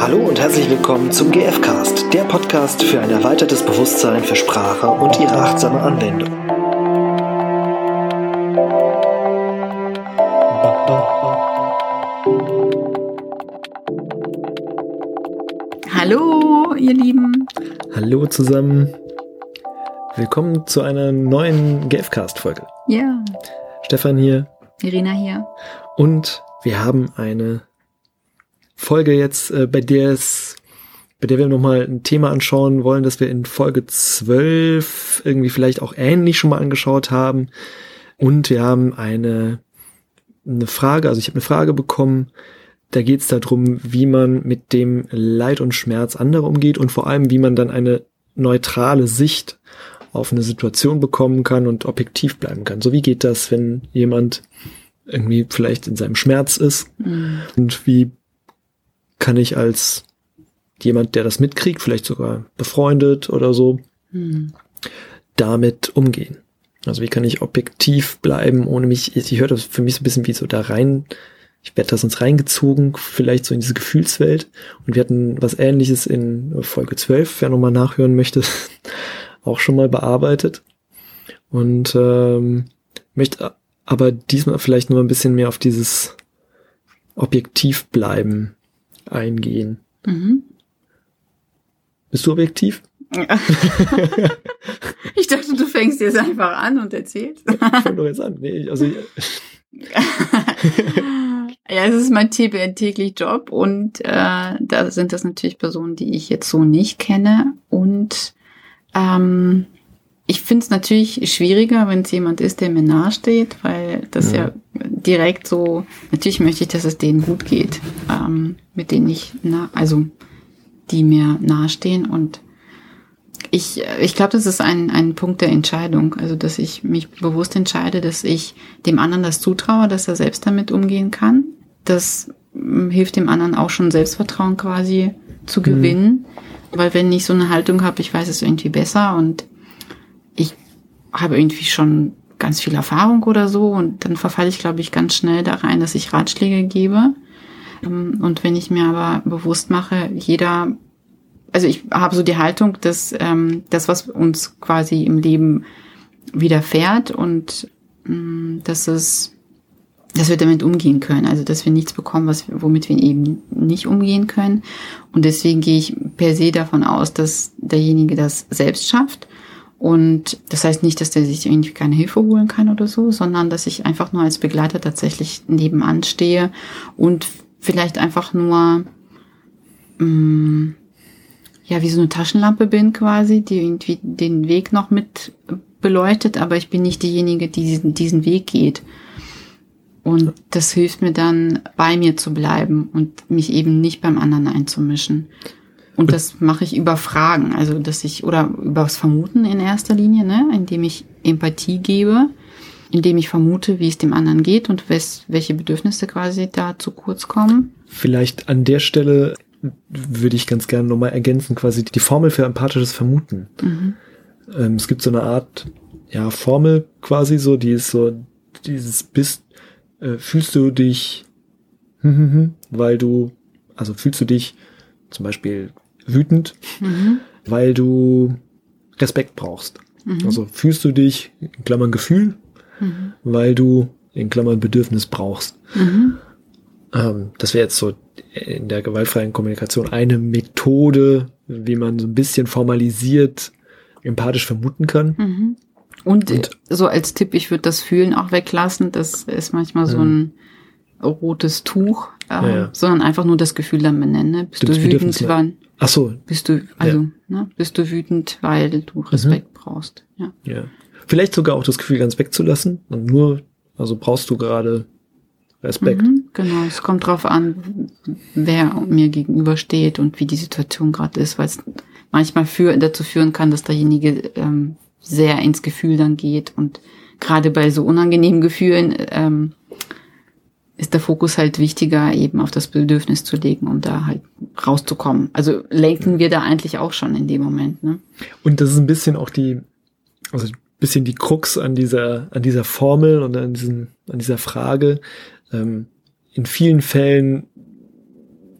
Hallo und herzlich willkommen zum GFcast, der Podcast für ein erweitertes Bewusstsein für Sprache und ihre achtsame Anwendung. Hallo, ihr Lieben. Hallo zusammen. Willkommen zu einer neuen GFcast-Folge. Ja. Stefan hier. Irina hier. Und wir haben eine Folge jetzt, äh, bei der es, bei der wir nochmal ein Thema anschauen wollen, das wir in Folge 12 irgendwie vielleicht auch ähnlich schon mal angeschaut haben. Und wir haben eine, eine Frage, also ich habe eine Frage bekommen, da geht es darum, wie man mit dem Leid und Schmerz anderer umgeht und vor allem, wie man dann eine neutrale Sicht auf eine Situation bekommen kann und objektiv bleiben kann. So wie geht das, wenn jemand irgendwie vielleicht in seinem Schmerz ist mhm. und wie kann ich als jemand, der das mitkriegt, vielleicht sogar befreundet oder so, hm. damit umgehen. Also wie kann ich objektiv bleiben, ohne mich, ich höre das für mich so ein bisschen wie so da rein, ich werde da sonst reingezogen, vielleicht so in diese Gefühlswelt. Und wir hatten was ähnliches in Folge 12, wer nochmal nachhören möchte, auch schon mal bearbeitet. Und ähm, möchte aber diesmal vielleicht noch ein bisschen mehr auf dieses objektiv bleiben eingehen. Mhm. Bist du objektiv? ich dachte, du fängst jetzt einfach an und erzählst. ich fange doch jetzt an. Nee, also ja, es ist mein täglich Job und äh, da sind das natürlich Personen, die ich jetzt so nicht kenne und ähm, ich finde es natürlich schwieriger, wenn es jemand ist, der mir nahesteht, weil das ja. ja. direkt so, natürlich möchte ich, dass es denen gut geht, ähm, mit denen ich, na, also die mir nahestehen und ich, ich glaube, das ist ein, ein Punkt der Entscheidung, also dass ich mich bewusst entscheide, dass ich dem anderen das zutraue, dass er selbst damit umgehen kann. Das hm, hilft dem anderen auch schon Selbstvertrauen quasi zu mhm. gewinnen, mhm. weil wenn ich so eine Haltung habe, ich weiß es irgendwie besser und habe irgendwie schon ganz viel Erfahrung oder so und dann verfalle ich, glaube ich, ganz schnell da rein, dass ich Ratschläge gebe. Ähm, und wenn ich mir aber bewusst mache, jeder, also ich habe so die Haltung, dass ähm, das, was uns quasi im Leben widerfährt und ähm, dass es dass wir damit umgehen können, also dass wir nichts bekommen, was, womit wir eben nicht umgehen können. Und deswegen gehe ich per se davon aus, dass derjenige das selbst schafft und das heißt nicht, dass der sich irgendwie keine Hilfe holen kann oder so, sondern dass ich einfach nur als Begleiter tatsächlich nebenan stehe und vielleicht einfach nur, mh, mm, ja, wie so eine Taschenlampe bin quasi, die irgendwie den Weg noch mit beleuchtet, aber ich bin nicht diejenige, die diesen, diesen Weg geht. Und das hilft mir dann, bei mir zu bleiben und mich eben nicht beim anderen einzumischen. Und das mache ich über Fragen, also dass ich, oder übers Vermuten in erster Linie, ne, indem ich Empathie gebe, indem ich vermute, wie es dem anderen geht und wes, welche Bedürfnisse quasi da zu kurz kommen. Vielleicht an der Stelle würde ich ganz gerne nochmal ergänzen, quasi die Formel für empathisches Vermuten. Mhm. Ähm, es gibt so eine Art, ja, Formel quasi so, die ist so, dieses bist, äh, fühlst du dich, weil du, also fühlst du dich zum Beispiel wütend, mhm. weil du Respekt brauchst. Mhm. Also fühlst du dich, in Klammern Gefühl, mhm. weil du in Klammern Bedürfnis brauchst. Ähm, das wäre jetzt so in der gewaltfreien Kommunikation eine Methode, wie man so ein bisschen formalisiert empathisch vermuten kann. Und, Und, so als Tipp, ich würde das Fühlen auch weglassen. Das ist manchmal so ein rotes Tuch, äh, ja, ja. sondern einfach nur das Gefühl dann benennen. Ne? Bist du wütend, wann? Ach so. Bist du, also, ja. ne, bist du wütend, weil du Respekt mhm. brauchst. Ja. ja. Vielleicht sogar auch das Gefühl ganz wegzulassen und nur, also brauchst du gerade Respekt. Mhm, genau, es kommt drauf an, wer mir gegenübersteht und wie die Situation gerade ist, weil es manchmal für, dazu führen kann, dass derjenige ähm, sehr ins Gefühl dann geht und gerade bei so unangenehmen Gefühlen ähm, ist der Fokus halt wichtiger, eben auf das Bedürfnis zu legen, um da halt rauszukommen. Also lenken wir da eigentlich auch schon in dem Moment. Ne? Und das ist ein bisschen auch die, also ein bisschen die Krux an dieser, an dieser Formel und an, diesen, an dieser Frage. Ähm, in vielen Fällen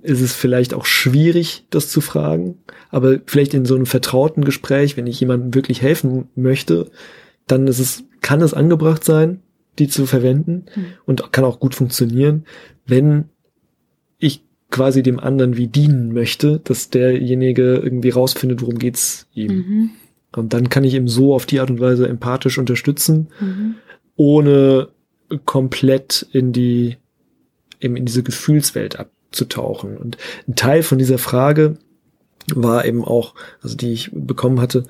ist es vielleicht auch schwierig, das zu fragen. Aber vielleicht in so einem vertrauten Gespräch, wenn ich jemandem wirklich helfen möchte, dann ist es, kann es angebracht sein, die zu verwenden mhm. und kann auch gut funktionieren, wenn ich quasi dem anderen wie dienen möchte, dass derjenige irgendwie rausfindet, worum geht's ihm. Mhm. Und dann kann ich ihm so auf die Art und Weise empathisch unterstützen, mhm. ohne komplett in die, eben in diese Gefühlswelt abzutauchen. Und ein Teil von dieser Frage war eben auch, also die ich bekommen hatte,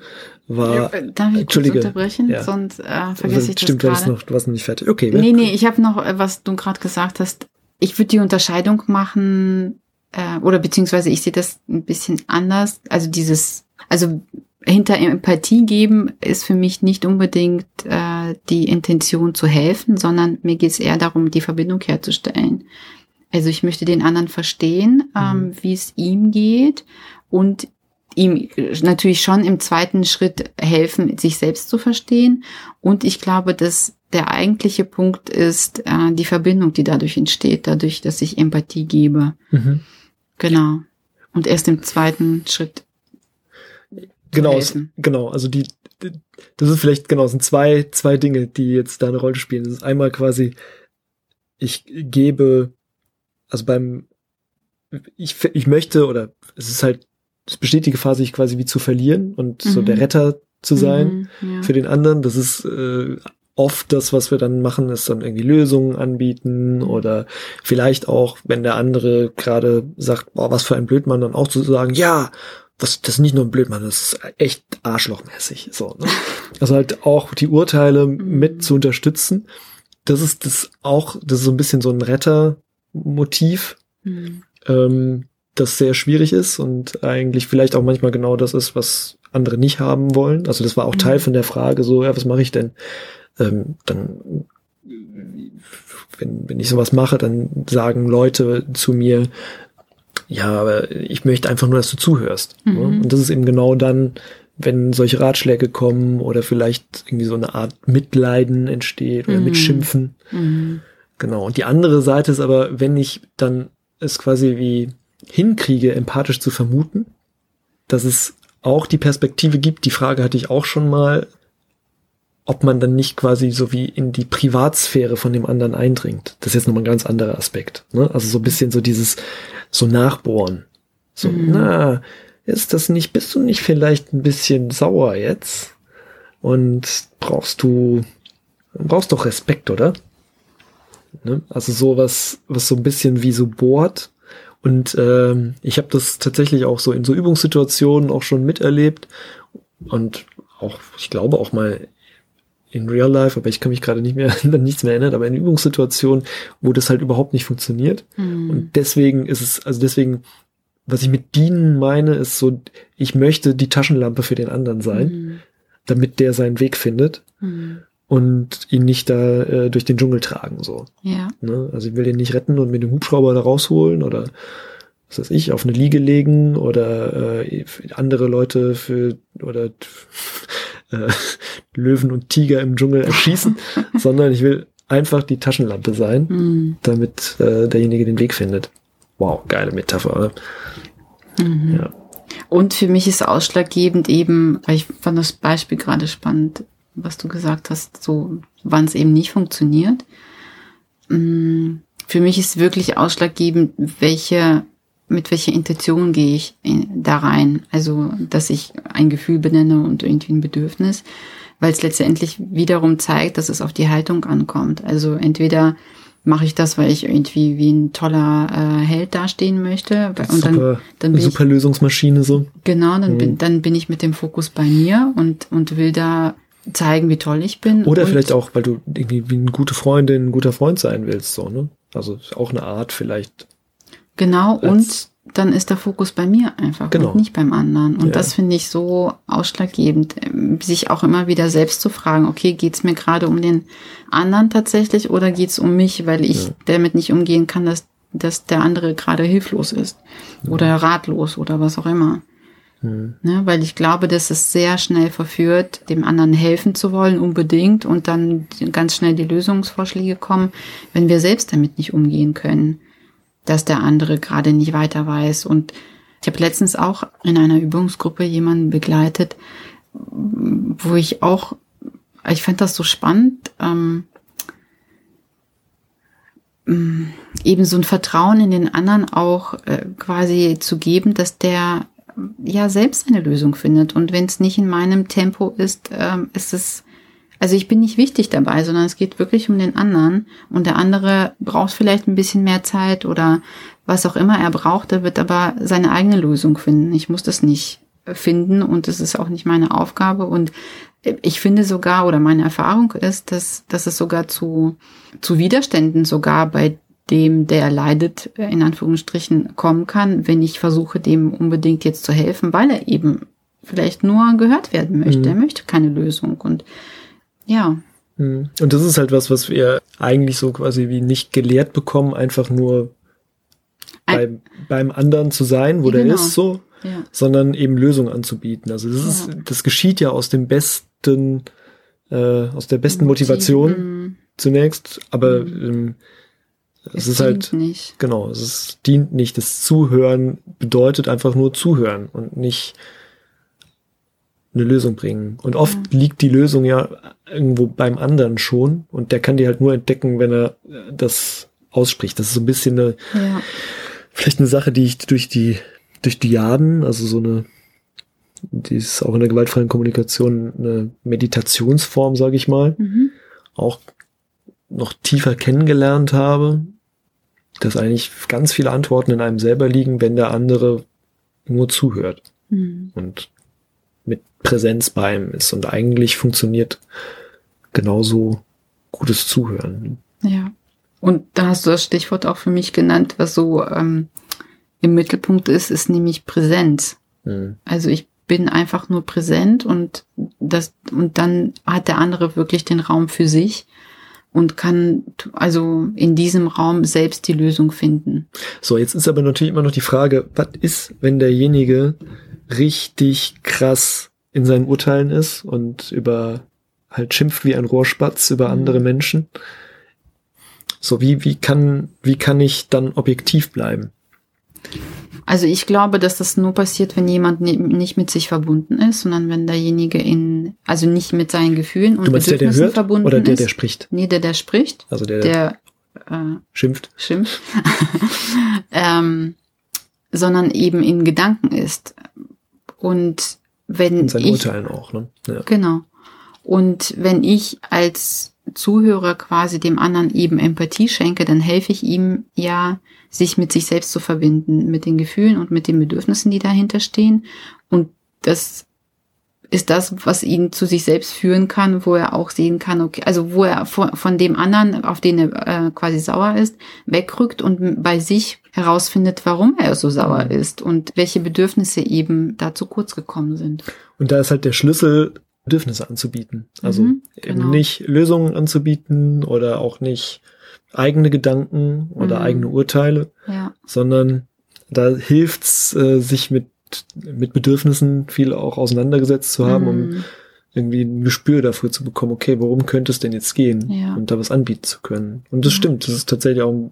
war. Ja, darf ich kurz unterbrechen? Ja. Sonst äh, vergesse also, ich stimmt, das Stimmt, du warst noch nicht fertig. Okay. Nee, nee, ich habe noch, äh, was du gerade gesagt hast. Ich würde die Unterscheidung machen, äh, oder beziehungsweise ich sehe das ein bisschen anders. Also dieses, also hinter Empathie geben ist für mich nicht unbedingt äh, die Intention zu helfen, sondern mir geht es eher darum, die Verbindung herzustellen. Also ich möchte den anderen verstehen, ähm, mhm. wie es ihm geht und ihm natürlich schon im zweiten Schritt helfen, sich selbst zu verstehen. Und ich glaube, dass der eigentliche Punkt ist äh, die Verbindung, die dadurch entsteht, dadurch, dass ich Empathie gebe. Mhm. Genau. Und erst im zweiten Schritt Genau, genau. Also die, die, das ist vielleicht genau, sind zwei, zwei Dinge, die jetzt da eine Rolle spielen. Das ist einmal quasi, ich gebe, also beim, ich, ich möchte oder es ist halt, es besteht die Gefahr, sich quasi wie zu verlieren und mhm. so der Retter zu sein mhm, ja. für den anderen. Das ist äh, oft das, was wir dann machen, ist dann irgendwie Lösungen anbieten mhm. oder vielleicht auch, wenn der andere gerade sagt, boah, was für ein Blödmann, dann auch zu sagen, ja, das, das ist nicht nur ein Blödmann, das ist echt arschlochmäßig. So, ne? Also halt auch die Urteile mhm. mit zu unterstützen. Das ist das auch, das ist so ein bisschen so ein Rettermotiv, mhm. ähm, das sehr schwierig ist und eigentlich vielleicht auch manchmal genau das ist, was andere nicht haben wollen. Also das war auch mhm. Teil von der Frage, so, ja, was mache ich denn? Ähm, dann, wenn, wenn ich sowas mache, dann sagen Leute zu mir, ja, aber ich möchte einfach nur, dass du zuhörst. Ne? Mhm. Und das ist eben genau dann, wenn solche Ratschläge kommen oder vielleicht irgendwie so eine Art Mitleiden entsteht oder mhm. Mitschimpfen. Mhm. Genau. Und die andere Seite ist aber, wenn ich dann es quasi wie hinkriege, empathisch zu vermuten, dass es auch die Perspektive gibt, die Frage hatte ich auch schon mal, ob man dann nicht quasi so wie in die Privatsphäre von dem anderen eindringt. Das ist jetzt nochmal ein ganz anderer Aspekt. Ne? Also so ein bisschen so dieses, so nachbohren. So, mhm. na, ist das nicht, bist du nicht vielleicht ein bisschen sauer jetzt? Und brauchst du, brauchst doch Respekt, oder? Ne? Also sowas, was so ein bisschen wie so bohrt. Und ähm, ich habe das tatsächlich auch so in so Übungssituationen auch schon miterlebt und auch, ich glaube auch mal in Real Life, aber ich kann mich gerade nicht mehr an nichts mehr erinnern, aber in Übungssituationen, wo das halt überhaupt nicht funktioniert. Mhm. Und deswegen ist es, also deswegen, was ich mit dienen meine, ist so, ich möchte die Taschenlampe für den anderen sein, mhm. damit der seinen Weg findet. Mhm. Und ihn nicht da äh, durch den Dschungel tragen, so. Ja. Ne? Also ich will den nicht retten und mit dem Hubschrauber da rausholen oder was weiß ich, auf eine Liege legen oder äh, andere Leute für oder äh, Löwen und Tiger im Dschungel erschießen, sondern ich will einfach die Taschenlampe sein, mhm. damit äh, derjenige den Weg findet. Wow, geile Metapher, oder? Mhm. Ja. Und für mich ist ausschlaggebend eben, weil ich fand das Beispiel gerade spannend, was du gesagt hast, so wann es eben nicht funktioniert. Mm, für mich ist wirklich ausschlaggebend, welche mit welcher Intention gehe ich da rein. Also, dass ich ein Gefühl benenne und irgendwie ein Bedürfnis, weil es letztendlich wiederum zeigt, dass es auf die Haltung ankommt. Also entweder mache ich das, weil ich irgendwie wie ein toller äh, Held dastehen möchte. Und super, dann, dann super ich, Lösungsmaschine so. Genau, dann, mhm. bin, dann bin ich mit dem Fokus bei mir und, und will da zeigen, wie toll ich bin. Oder vielleicht auch, weil du irgendwie wie eine gute Freundin, ein guter Freund sein willst, so, ne? Also auch eine Art vielleicht Genau, und dann ist der Fokus bei mir einfach genau. und nicht beim anderen. Und ja. das finde ich so ausschlaggebend, ähm, sich auch immer wieder selbst zu fragen, okay, geht's mir gerade um den anderen tatsächlich oder geht's um mich, weil ich ja. damit nicht umgehen kann, dass, dass der andere gerade hilflos ist ja. oder ratlos oder was auch immer. Mhm. Ne, weil ich glaube, dass es sehr schnell verführt, dem anderen helfen zu wollen, unbedingt, und dann ganz schnell die Lösungsvorschläge kommen, wenn wir selbst damit nicht umgehen können. dass der andere gerade nicht weiter weiß. Und ich habe letztens auch in einer Übungsgruppe jemanden begleitet, wo ich auch, ich fand das so spannend, ähm, mm, eben so ein Vertrauen in den anderen auch äh, quasi zu geben, dass der ja selbst eine Lösung findet. Und wenn es nicht in meinem Tempo ist, ähm, ist es, also ich bin nicht wichtig dabei, sondern es geht wirklich um den anderen. Und der andere braucht vielleicht ein bisschen mehr Zeit oder was auch immer er braucht, er wird aber seine eigene Lösung finden. Ich muss das nicht finden und es ist auch nicht meine Aufgabe. Und ich finde sogar, oder meine Erfahrung ist, dass, dass es sogar zu, zu Widerständen sogar bei dem, der leidet, in Anführungsstrichen kommen kann, wenn ich versuche, dem unbedingt jetzt zu helfen, weil er eben vielleicht nur gehört werden möchte. Mhm. Er möchte keine Lösung. Und ja. Mhm. Und das ist halt was, was wir eigentlich so quasi wie nicht gelehrt bekommen, einfach nur bei, beim anderen zu sein, wo genau. der ist, so, ja. sondern eben Lösungen anzubieten. Also das ist, das geschieht ja aus dem besten, äh, aus der besten Motivation mhm. zunächst, aber mhm. ähm, es, es ist halt nicht. genau, es ist, dient nicht. Das Zuhören bedeutet einfach nur zuhören und nicht eine Lösung bringen. Und oft ja. liegt die Lösung ja irgendwo beim anderen schon und der kann die halt nur entdecken, wenn er das ausspricht. Das ist so ein bisschen eine ja vielleicht eine Sache, die ich durch die, durch Diaden, also so eine, die ist auch in der gewaltfreien Kommunikation eine Meditationsform, sage ich mal, mhm. auch noch tiefer kennengelernt habe, dass eigentlich ganz viele Antworten in einem selber liegen, wenn der andere nur zuhört mhm. und mit Präsenz bei ihm ist. Und eigentlich funktioniert genauso gutes Zuhören. Ja. Und da hast du das Stichwort auch für mich genannt, was so ähm, im Mittelpunkt ist, ist nämlich Präsenz. Mhm. Also ich bin einfach nur präsent und das und dann hat der andere wirklich den Raum für sich und kann also in diesem Raum selbst die Lösung finden. So, jetzt ist aber natürlich immer noch die Frage, was ist, wenn derjenige richtig krass in seinen Urteilen ist und über halt schimpft wie ein Rohrspatz über mhm. andere Menschen? So, wie, wie kann, wie kann ich dann objektiv bleiben? Also ich glaube, dass das nur passiert, wenn jemand nicht mit sich verbunden ist, sondern wenn derjenige in, also nicht mit seinen Gefühlen und Bedürfnissen der, der hört, verbunden oder der, der spricht? Nee, der, der spricht. Also der, der äh, schimpft. Schimpft. ähm, sondern eben in Gedanken ist. Und wenn in seinen ich, Urteilen auch, ne? Ja. Genau. Und wenn ich als Zuhörer quasi dem anderen eben Empathie schenke, dann helfe ich ihm ja, sich mit sich selbst zu verbinden, mit den Gefühlen und mit den Bedürfnissen, die dahinter stehen. Und das ist das, was ihn zu sich selbst führen kann, wo er auch sehen kann, okay, also wo er von, von dem anderen, auf den er äh, quasi sauer ist, wegrückt und bei sich herausfindet, warum er so sauer mhm. ist und welche Bedürfnisse eben da zu kurz gekommen sind. Und da ist halt der Schlüssel, Bedürfnisse anzubieten. Also mhm, genau. eben nicht Lösungen anzubieten oder auch nicht eigene Gedanken oder mhm. eigene Urteile, ja. sondern da hilft's, äh, sich mit, mit Bedürfnissen viel auch auseinandergesetzt zu haben, mhm. um irgendwie ein Gespür dafür zu bekommen, okay, worum könnte es denn jetzt gehen ja. und da was anbieten zu können. Und das stimmt, das ist tatsächlich auch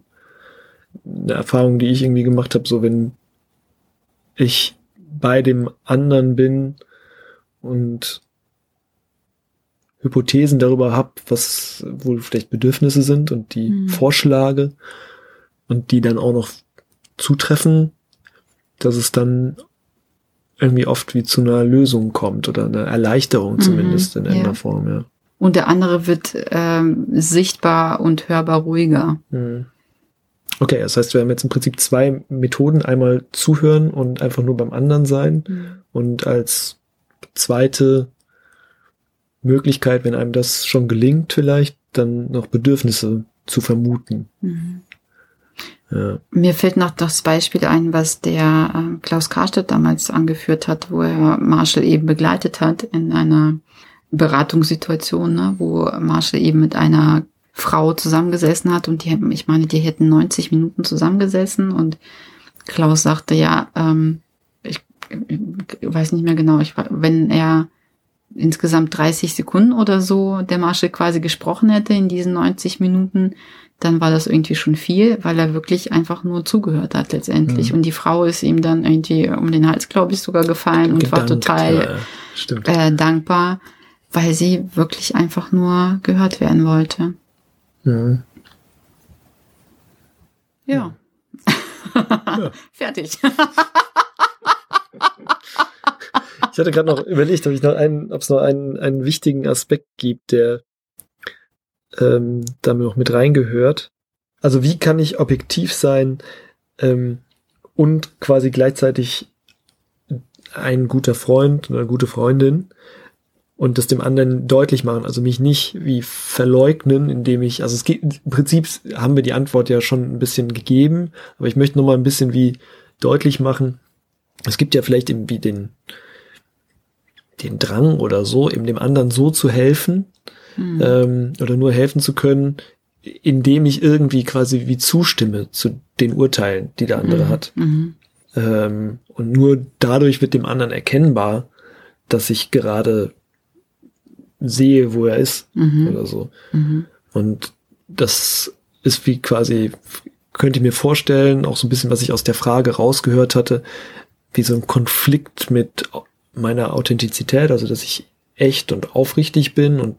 eine Erfahrung, die ich irgendwie gemacht habe, so wenn ich bei dem anderen bin und Hypothesen darüber habe, was wohl vielleicht Bedürfnisse sind und die mhm. vorschlage und die dann auch noch zutreffen, dass es dann irgendwie oft wie zu einer Lösung kommt oder einer Erleichterung mhm. zumindest in irgendeiner ja. Form, ja. Und der andere wird ähm, sichtbar und hörbar ruhiger. Mhm. Okay, das heißt, wir haben jetzt im Prinzip zwei Methoden. Einmal zuhören und einfach nur beim anderen sein. Mhm. Und als zweite Möglichkeit, wenn einem das schon gelingt, vielleicht dann noch Bedürfnisse zu vermuten. Mhm. Ja. Mir fällt noch das Beispiel ein, was der äh, Klaus Karstedt damals angeführt hat, wo er Marshall eben begleitet hat in einer Beratungssituation, ne, wo Marshall eben mit einer Frau zusammengesessen hat und die, ich meine, die hätten 90 Minuten zusammengesessen und Klaus sagte, ja, ähm, ich, ich weiß nicht mehr genau, ich, wenn er insgesamt 30 Sekunden oder so der Marshall quasi gesprochen hätte in diesen 90 Minuten, dann war das irgendwie schon viel, weil er wirklich einfach nur zugehört hat letztendlich. Mhm. Und die Frau ist ihm dann irgendwie um den Hals, glaube ich, sogar gefallen und Gedankt, war total ja, äh, dankbar, weil sie wirklich einfach nur gehört werden wollte. Mhm. Ja. ja. Fertig. ich hatte gerade noch überlegt, ob ich noch einen, es noch einen, einen wichtigen Aspekt gibt, der ähm, da noch mit reingehört. Also wie kann ich objektiv sein ähm, und quasi gleichzeitig ein guter Freund oder eine gute Freundin und das dem anderen deutlich machen, also mich nicht wie verleugnen, indem ich, also es geht, im Prinzip haben wir die Antwort ja schon ein bisschen gegeben, aber ich möchte noch mal ein bisschen wie deutlich machen, es gibt ja vielleicht irgendwie den, den Drang oder so, eben dem anderen so zu helfen, mhm. ähm, oder nur helfen zu können, indem ich irgendwie quasi wie zustimme zu den Urteilen, die der andere mhm. hat. Mhm. Ähm, und nur dadurch wird dem anderen erkennbar, dass ich gerade sehe, wo er ist mhm. oder so. Mhm. Und das ist wie quasi, könnte ich mir vorstellen, auch so ein bisschen, was ich aus der Frage rausgehört hatte, wie so ein Konflikt mit meiner Authentizität, also dass ich echt und aufrichtig bin und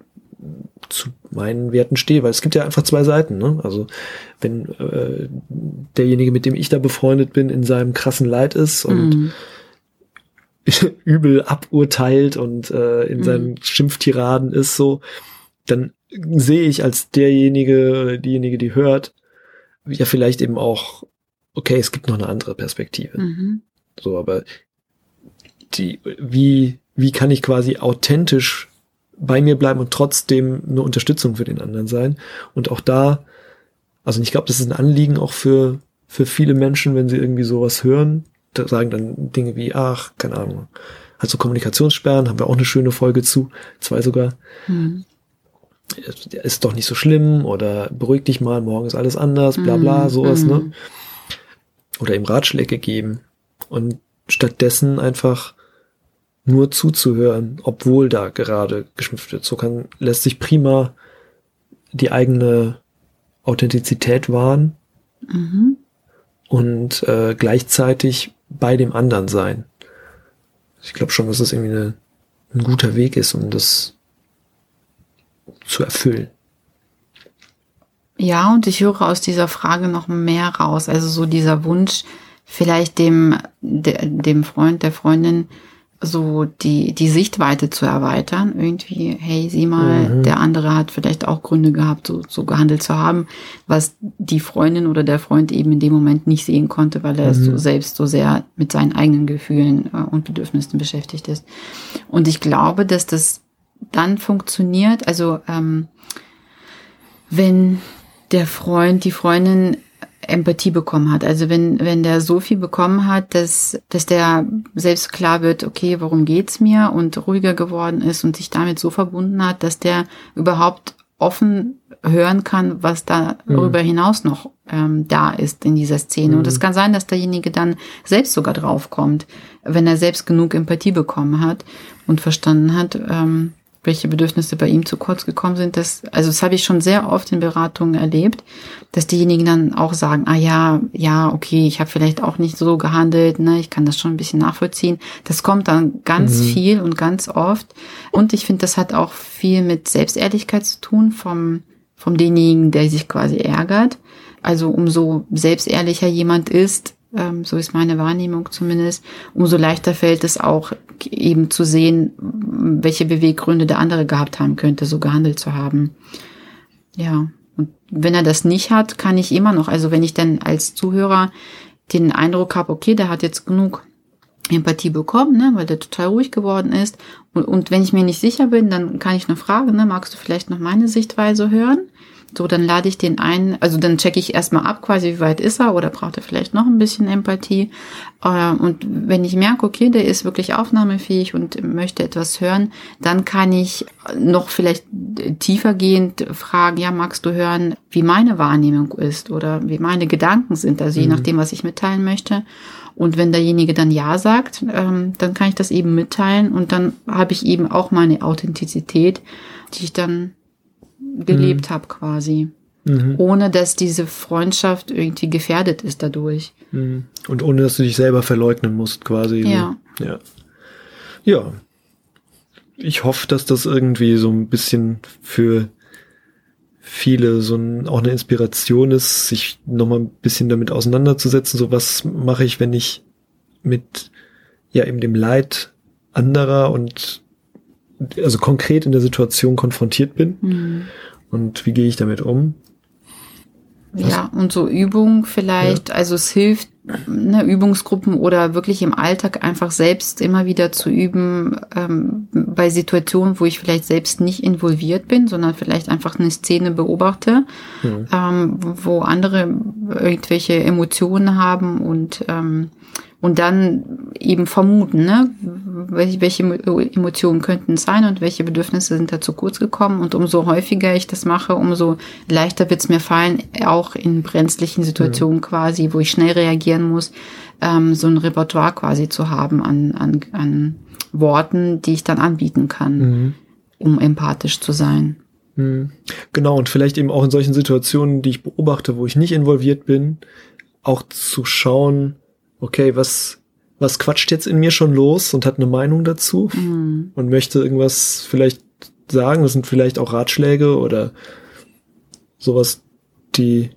zu meinen Werten stehe, weil es gibt ja einfach zwei Seiten. Ne? Also wenn äh, derjenige, mit dem ich da befreundet bin, in seinem krassen Leid ist und mm. übel aburteilt und äh, in mm. seinen Schimpftiraden ist so, dann sehe ich als derjenige oder diejenige, die hört, ja vielleicht eben auch, okay, es gibt noch eine andere Perspektive. Mhm. So, aber die, wie, wie kann ich quasi authentisch bei mir bleiben und trotzdem eine Unterstützung für den anderen sein. Und auch da, also ich glaube, das ist ein Anliegen auch für, für viele Menschen, wenn sie irgendwie sowas hören, da sagen dann Dinge wie, ach, keine Ahnung, also Kommunikationssperren, haben wir auch eine schöne Folge zu, zwei sogar. Mhm. Ist doch nicht so schlimm oder beruhig dich mal, morgen ist alles anders, bla bla, mhm. sowas, ne? Mhm. Oder ihm Ratschläge geben. Und stattdessen einfach nur zuzuhören, obwohl da gerade geschimpft wird. So kann, lässt sich prima die eigene Authentizität wahren mhm. und äh, gleichzeitig bei dem anderen sein. Ich glaube schon, dass das irgendwie eine, ein guter Weg ist, um das zu erfüllen. Ja, und ich höre aus dieser Frage noch mehr raus. Also so dieser Wunsch, vielleicht dem, de, dem Freund, der Freundin so die, die Sichtweite zu erweitern. Irgendwie, hey, sieh mal, mhm. der andere hat vielleicht auch Gründe gehabt, so, so gehandelt zu haben, was die Freundin oder der Freund eben in dem Moment nicht sehen konnte, weil er mhm. so selbst so sehr mit seinen eigenen Gefühlen äh, und Bedürfnissen beschäftigt ist. Und ich glaube, dass das dann funktioniert, also ähm, wenn der Freund, die Freundin Empathie bekommen hat. Also wenn, wenn der so viel bekommen hat, dass, dass der selbst klar wird, okay, worum geht's mir und ruhiger geworden ist und sich damit so verbunden hat, dass der überhaupt offen hören kann, was darüber mhm. hinaus noch ähm, da ist in dieser Szene. Mhm. Und es kann sein, dass derjenige dann selbst sogar draufkommt, wenn er selbst genug Empathie bekommen hat und verstanden hat, ähm, welche Bedürfnisse bei ihm zu kurz gekommen sind. Das, also das habe ich schon sehr oft in Beratungen erlebt, dass diejenigen dann auch sagen, ah ja, ja, okay, ich habe vielleicht auch nicht so gehandelt, ne, ich kann das schon ein bisschen nachvollziehen. Das kommt dann ganz mhm. viel und ganz oft. Und ich finde, das hat auch viel mit Selbstehrlichkeit zu tun vom, vom denjenigen, der sich quasi ärgert. Also umso selbstehrlicher jemand ist, ähm, so ist meine Wahrnehmung zumindest, umso leichter fällt es auch eben zu sehen, welche Beweggründe der andere gehabt haben könnte, so gehandelt zu haben. Ja, und wenn er das nicht hat, kann ich immer noch, also wenn ich dann als Zuhörer den Eindruck habe, okay, der hat jetzt genug Empathie bekommen, ne, weil der total ruhig geworden ist. Und, und wenn ich mir nicht sicher bin, dann kann ich nur fragen, ne, magst du vielleicht noch meine Sichtweise hören? So, dann lade ich den ein, also dann checke ich erstmal ab, quasi, wie weit ist er oder braucht er vielleicht noch ein bisschen Empathie. Äh, und wenn ich merke, okay, der ist wirklich aufnahmefähig und möchte etwas hören, dann kann ich noch vielleicht tiefergehend fragen, ja, magst du hören, wie meine Wahrnehmung ist oder wie meine Gedanken sind, also je mhm. nachdem, was ich mitteilen möchte. Und wenn derjenige dann Ja sagt, ähm, dann kann ich das eben mitteilen und dann habe ich eben auch meine Authentizität, die ich dann gelebt mhm. habe quasi. Mhm. Ohne dass diese Freundschaft irgendwie gefährdet ist dadurch. Mhm. Und ohne dass du dich selber verleugnen musst, quasi. Ja. Ja. Ja. Ich hoffe, dass das irgendwie so ein bisschen für viele so ein, auch eine Inspiration ist, sich nochmal ein bisschen damit auseinanderzusetzen. So was mache ich, wenn ich mit ja eben dem Leid anderer und also konkret in der Situation konfrontiert bin mhm. und wie gehe ich damit um. Ja, und so Übung vielleicht, ja. also es hilft, ne, Übungsgruppen oder wirklich im Alltag einfach selbst immer wieder zu üben, ähm, bei Situationen, wo ich vielleicht selbst nicht involviert bin, sondern vielleicht einfach eine Szene beobachte, mhm. ähm, wo andere irgendwelche Emotionen haben und ähm, und dann eben vermuten, ne, welche Emotionen könnten es sein und welche Bedürfnisse sind da zu kurz gekommen. Und umso häufiger ich das mache, umso leichter wird es mir fallen, auch in brenzlichen Situationen ja. quasi, wo ich schnell reagieren muss, ähm, so ein Repertoire quasi zu haben an, an, an Worten, die ich dann anbieten kann, mhm. um empathisch zu sein. Mhm. Genau, und vielleicht eben auch in solchen Situationen, die ich beobachte, wo ich nicht involviert bin, auch zu schauen, okay, was, was quatscht jetzt in mir schon los und hat eine Meinung dazu mhm. und möchte irgendwas vielleicht sagen. Das sind vielleicht auch Ratschläge oder sowas, die,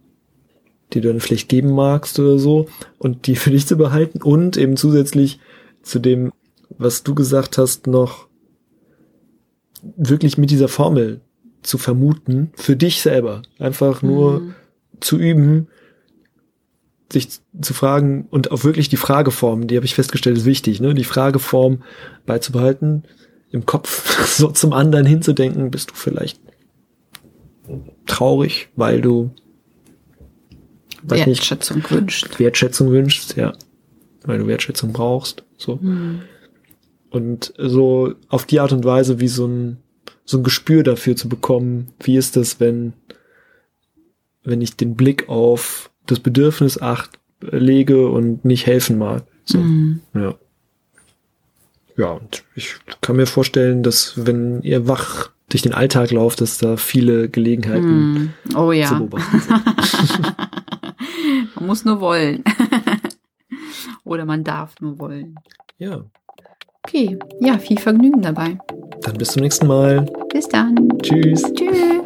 die du dann vielleicht geben magst oder so und die für dich zu behalten und eben zusätzlich zu dem, was du gesagt hast, noch wirklich mit dieser Formel zu vermuten, für dich selber. Einfach nur mhm. zu üben, sich zu fragen und auch wirklich die Frageform, die habe ich festgestellt, ist wichtig, ne? Die Frageform beizubehalten, im Kopf so zum anderen hinzudenken, bist du vielleicht traurig, weil du Wertschätzung nicht, wünscht. Wertschätzung wünschst, ja. Weil du Wertschätzung brauchst. So. Mhm. Und so auf die Art und Weise wie so ein, so ein Gespür dafür zu bekommen, wie ist das, wenn, wenn ich den Blick auf das Bedürfnis acht lege und nicht helfen mag. So, mhm. ja. Ja, und ich kann mir vorstellen, dass wenn ihr wach durch den Alltag lauft, dass da viele Gelegenheiten mm. oh, ja. zu beobachten sind. man muss nur wollen. Oder man darf nur wollen. Ja. Okay, ja, viel Vergnügen dabei. Dann bis zum nächsten Mal. Bis dann. Tschüss. Tschüss.